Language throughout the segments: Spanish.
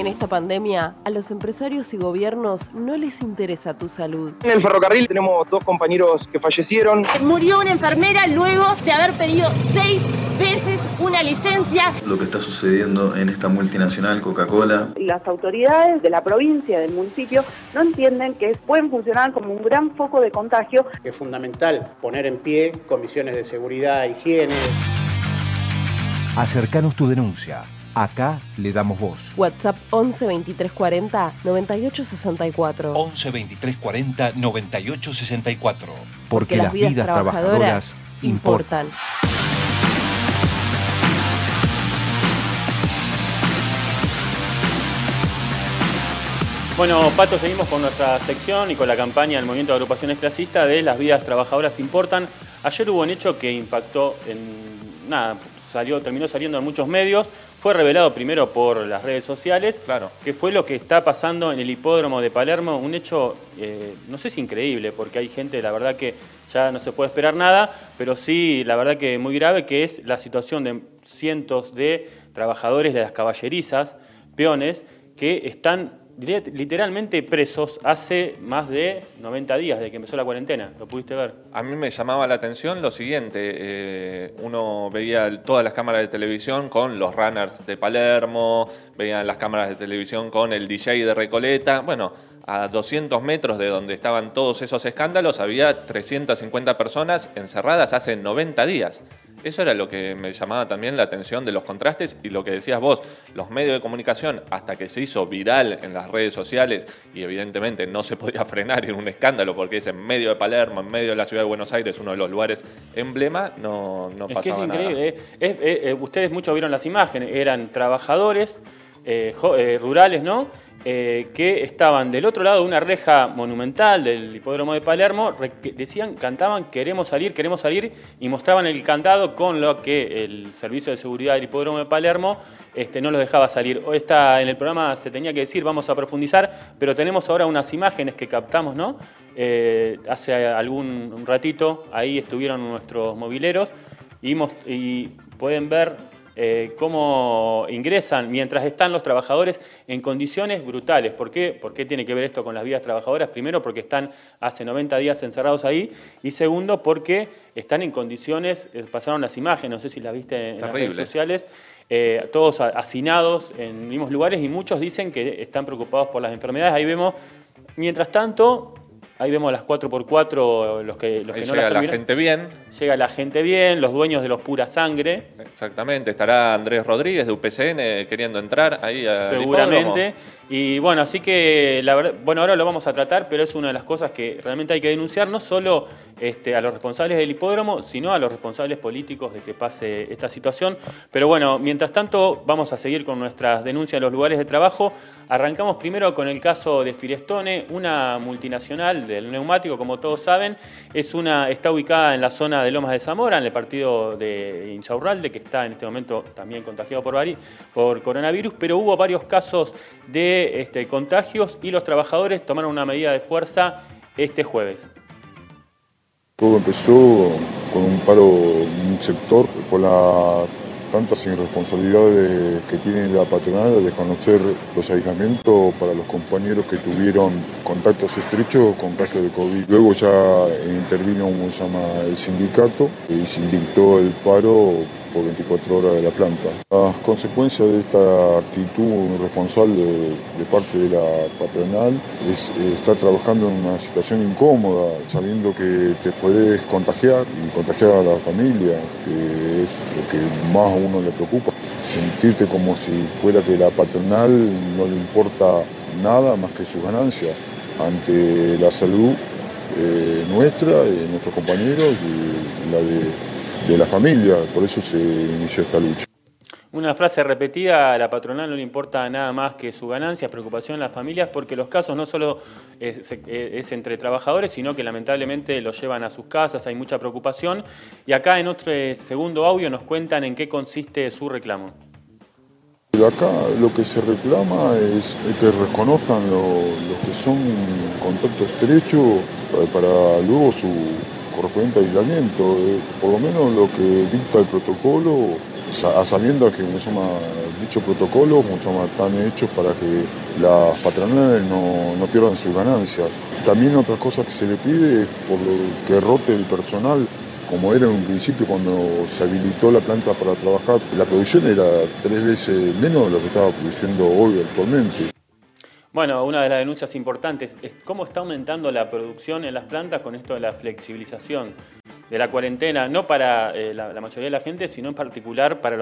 En esta pandemia, a los empresarios y gobiernos no les interesa tu salud. En el ferrocarril tenemos dos compañeros que fallecieron. Murió una enfermera luego de haber pedido seis veces una licencia. Lo que está sucediendo en esta multinacional Coca-Cola. Las autoridades de la provincia, del municipio, no entienden que pueden funcionar como un gran foco de contagio. Es fundamental poner en pie comisiones de seguridad, higiene. Acercanos tu denuncia Acá le damos voz. WhatsApp 11 23 40 98 64. 11 23 40 98 64. Porque, las, vidas, trabajadoras, importan. Bueno, Pato, seguimos con nuestra sección y con la campaña del Movimiento de Agrupaciones Clasistas de Las vidas trabajadoras importan. Ayer hubo un hecho que impactó en nada, salió, terminó saliendo en muchos medios, fue revelado primero por las redes sociales, claro. que fue lo que está pasando en el hipódromo de Palermo, un hecho, eh, no sé si increíble, porque hay gente, la verdad que ya no se puede esperar nada, pero sí, la verdad que muy grave, que es la situación de cientos de trabajadores de las caballerizas, peones, que están literalmente presos hace más de 90 días de que empezó la cuarentena. ¿Lo pudiste ver? A mí me llamaba la atención lo siguiente. Eh, uno veía todas las cámaras de televisión con los runners de Palermo, veía las cámaras de televisión con el DJ de Recoleta. Bueno, a 200 metros de donde estaban todos esos escándalos había 350 personas encerradas hace 90 días. Eso era lo que me llamaba también la atención de los contrastes y lo que decías vos, los medios de comunicación, hasta que se hizo viral en las redes sociales y evidentemente no se podía frenar en un escándalo porque es en medio de Palermo, en medio de la ciudad de Buenos Aires, uno de los lugares emblema, no, no es pasaba que es increíble. nada. Eh, eh, ustedes muchos vieron las imágenes, eran trabajadores eh, rurales, ¿no? que estaban del otro lado de una reja monumental del hipódromo de Palermo, decían, cantaban queremos salir, queremos salir, y mostraban el cantado con lo que el servicio de seguridad del hipódromo de Palermo este, no los dejaba salir. Está en el programa se tenía que decir, vamos a profundizar, pero tenemos ahora unas imágenes que captamos, ¿no? hace algún ratito, ahí estuvieron nuestros mobileros y pueden ver eh, cómo ingresan mientras están los trabajadores en condiciones brutales. ¿Por qué? ¿Por qué tiene que ver esto con las vidas trabajadoras? Primero, porque están hace 90 días encerrados ahí y segundo, porque están en condiciones, eh, pasaron las imágenes, no sé si las viste en las redes sociales, eh, todos hacinados en mismos lugares y muchos dicen que están preocupados por las enfermedades. Ahí vemos, mientras tanto, Ahí vemos las 4x4, los que, los que no llega las la gente bien. Llega la gente bien, los dueños de los pura sangre. Exactamente, estará Andrés Rodríguez de UPCN queriendo entrar ahí a Seguramente. Y bueno, así que la verdad, bueno, ahora lo vamos a tratar, pero es una de las cosas que realmente hay que denunciar, no solo este, a los responsables del hipódromo, sino a los responsables políticos de que pase esta situación. Pero bueno, mientras tanto, vamos a seguir con nuestras denuncias en los lugares de trabajo. Arrancamos primero con el caso de Firestone, una multinacional del neumático, como todos saben, está ubicada en la zona de Lomas de Zamora, en el partido de Insaurralde, que está en este momento también contagiado por, por coronavirus, pero hubo varios casos de este, contagios y los trabajadores tomaron una medida de fuerza este jueves. Todo empezó con un paro en un sector por la tantas irresponsabilidades que tiene la patronal de desconocer los aislamientos para los compañeros que tuvieron contactos estrechos con casos de COVID. Luego ya intervino se llama, el sindicato y se dictó el paro por 24 horas de la planta. Las consecuencias de esta actitud irresponsable de, parte de la patronal es eh, estar trabajando en una situación incómoda, sabiendo que te puedes contagiar y contagiar a la familia, que es lo que más a uno le preocupa. Sentirte como si fuera que la patronal no le importa nada más que su ganancia ante la salud eh, nuestra, de nuestros compañeros y la de de la familia, por eso se inició esta lucha. Una frase repetida, a la patronal no le importa nada más que su ganancia, preocupación en las familias, porque los casos no solo es, es, entre trabajadores, sino que lamentablemente los llevan a sus casas, hay mucha preocupación. Y acá en otro segundo audio nos cuentan en qué consiste su reclamo. Acá lo que se reclama es que reconozcan los que son contacto estrecho para luego su correspondiente aislamiento, eh, por lo menos lo que dicta el protocolo, a sabiendo que Dichos protocolos están hechos para que las patronales no, no pierdan sus ganancias. También otra cosa que se le pide es por que rote el personal como era en un principio cuando se habilitó la planta para trabajar, la producción era tres veces menos de lo que estaba produciendo hoy actualmente. Bueno, una de las denuncias importantes es cómo está aumentando la producción en las plantas con esto de la flexibilización de la cuarentena, no para eh, la, mayoría de la gente, sino en particular para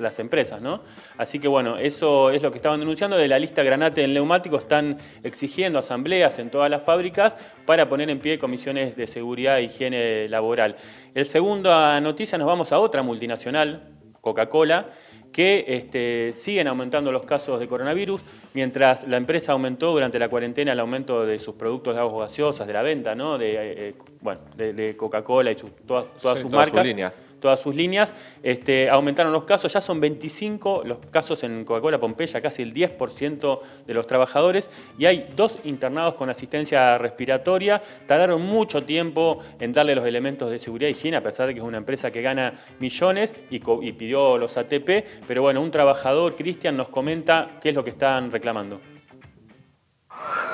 las, empresas. ¿no? Así que bueno, eso es lo que estaban denunciando. De la lista Granate en neumático están exigiendo asambleas en todas las fábricas para poner en pie comisiones de seguridad e higiene laboral. El segundo noticia nos vamos a otra multinacional, Coca-Cola, que este, siguen aumentando los casos de coronavirus, mientras la empresa aumentó durante la cuarentena el aumento de sus productos de aguas gaseosas, de la venta, ¿no? de, eh, eh, bueno, de, Coca-Cola y todas, sus marcas todas sus líneas, este, aumentaron los casos, ya son 25 los casos en Coca-Cola Pompeya, casi el 10% de los trabajadores, y hay dos internados con asistencia respiratoria. Tardaron mucho tiempo en darle los elementos de seguridad y higiene, a pesar de que es una empresa que gana millones y pidió los ATP, pero bueno, un trabajador, Cristian, nos comenta qué es lo que están reclamando.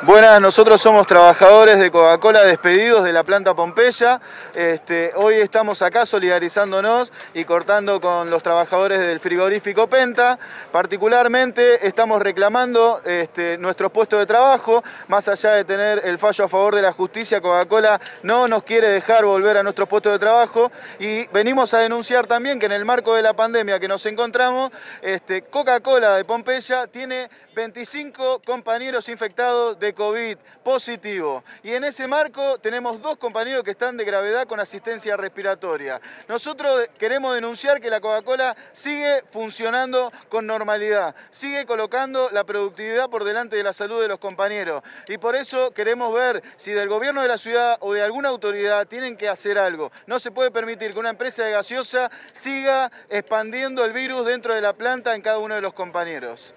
Buenas, nosotros somos trabajadores de Coca-Cola despedidos de la planta Pompeya. Este, hoy estamos acá solidarizándonos y cortando con los trabajadores del frigorífico Penta. Particularmente estamos reclamando este, nuestros puestos de trabajo. Más allá de tener el fallo a favor de la justicia, Coca-Cola no nos quiere dejar volver a nuestros puestos de trabajo. Y venimos a denunciar también que en el marco de la pandemia que nos encontramos, este, Coca-Cola de Pompeya tiene 25 compañeros infectados de COVID positivo. Y en ese marco tenemos dos compañeros que están de gravedad con asistencia respiratoria. Nosotros queremos denunciar que la Coca-Cola sigue funcionando con normalidad, sigue colocando la productividad por delante de la salud de los compañeros. Y por eso queremos ver si del gobierno de la ciudad o de alguna autoridad tienen que hacer algo. No se puede permitir que una empresa de gaseosa siga expandiendo el virus dentro de la planta en cada uno de los compañeros.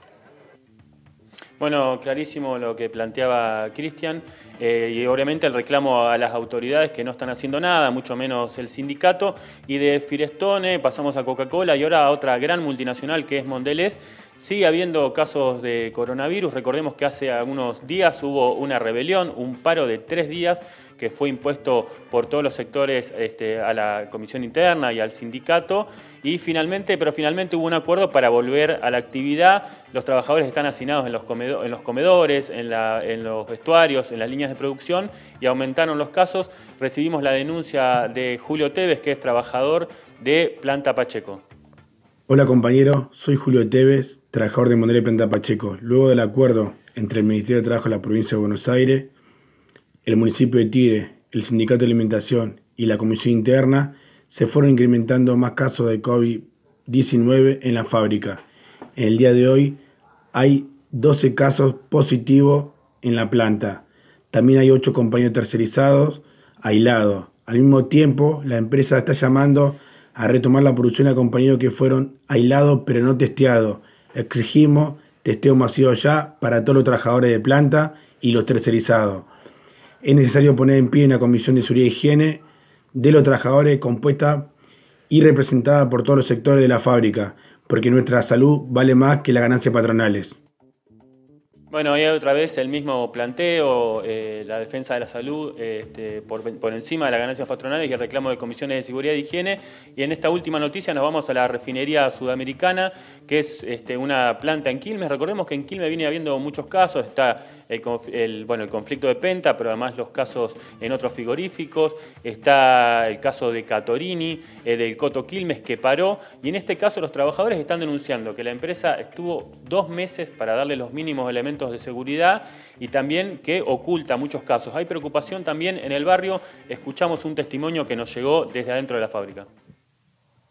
Bueno, clarísimo lo que planteaba Cristian eh, y obviamente el reclamo a las autoridades que no están haciendo nada, mucho menos el sindicato. Y de Firestone pasamos a Coca-Cola y ahora a otra gran multinacional que es Mondelez. Sigue habiendo casos de coronavirus. Recordemos que hace algunos días hubo una rebelión, un paro de tres días que fue impuesto por todos los sectores este, a la comisión interna y al sindicato. Y finalmente, pero finalmente hubo un acuerdo para volver a la actividad. Los trabajadores están hacinados en los, en los comedores, en, en los vestuarios, en las líneas de producción y aumentaron los casos. Recibimos la denuncia de Julio Tevez, que es trabajador de Planta Pacheco. Hola compañero, soy Julio Tevez, trabajador de Monterrey Planta Pacheco. Luego del acuerdo entre el Ministerio de Trabajo de la provincia de Buenos Aires el municipio de Tigre, el Sindicato de Alimentación y la Comisión Interna se fueron incrementando más casos de COVID-19 en la fábrica. En el día de hoy hay 12 casos positivos en la planta. También hay 8 compañeros tercerizados aislados. Al mismo tiempo, la empresa está llamando a retomar la producción a compañeros que fueron aislados pero no testeados. Exigimos testeo masivo ya para todos los trabajadores de planta y los tercerizados es necesario poner en pie una comisión de seguridad y higiene de los trabajadores compuesta y representada por todos los sectores de la fábrica, porque nuestra salud vale más que las ganancias patronales. Bueno, hay otra vez el mismo planteo, eh, la defensa de la salud este, por, encima de las ganancias patronales y el reclamo de comisiones de seguridad y higiene. Y en esta última noticia nos vamos a la refinería sudamericana, que es este, una planta en Quilmes. Recordemos que en Quilmes viene habiendo muchos casos, está el, bueno, el conflicto de Penta, pero además los casos en otros frigoríficos, está el caso de Catorini, eh, del Coto Quilmes, que paró. Y en este caso los trabajadores están denunciando que la empresa estuvo dos meses para darle los mínimos elementos de seguridad y también que oculta muchos casos. Hay preocupación también en el barrio. Escuchamos un testimonio que nos llegó desde adentro de la fábrica.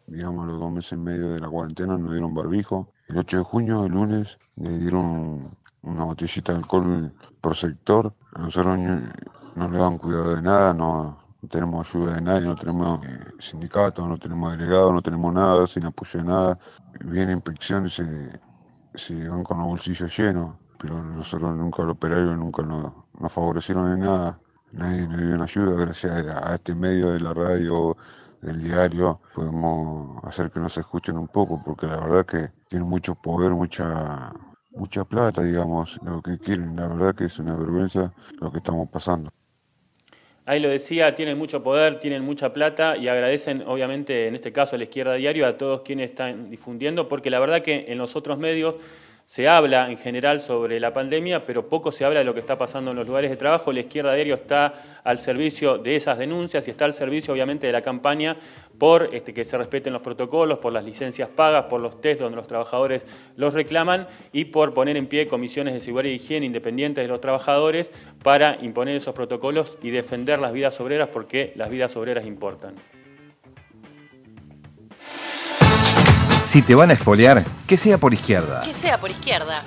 Digamos, los dos meses y medio de la cuarentena nos dieron barbijo. El 8 de junio, el lunes, le dieron una botellita de alcohol por sector. Nosotros no le dan cuidado de nada, no, tenemos ayuda de nadie, no tenemos sindicatos, no tenemos delegados, no tenemos nada, sin apoyo de nada. Vienen inspecciones y se, van con los bolsillos llenos pero nosotros nunca los operarios nunca nos, favorecieron en nada, nadie nos dio una ayuda gracias a, este medio de la radio del diario podemos hacer que nos escuchen un poco, porque la verdad que tienen mucho poder, mucha mucha plata, digamos, lo que quieren. La verdad que es una vergüenza lo que estamos pasando. Ahí lo decía, tienen mucho poder, tienen mucha plata y agradecen, obviamente, en este caso a la izquierda diario, a todos quienes están difundiendo, porque la verdad que en los otros medios se habla en general sobre la pandemia, pero poco se habla de lo que está pasando en los lugares de trabajo. La izquierda diario está al servicio de esas denuncias y está al servicio, obviamente, de la campaña por este, que se respeten los protocolos, por las licencias pagas, por los test donde los trabajadores los reclaman y por poner en pie comisiones de seguridad y higiene independientes de los trabajadores para imponer esos protocolos y defender las vidas obreras porque las vidas obreras importan. Si te van a expoliar, que sea por izquierda. Que sea por izquierda.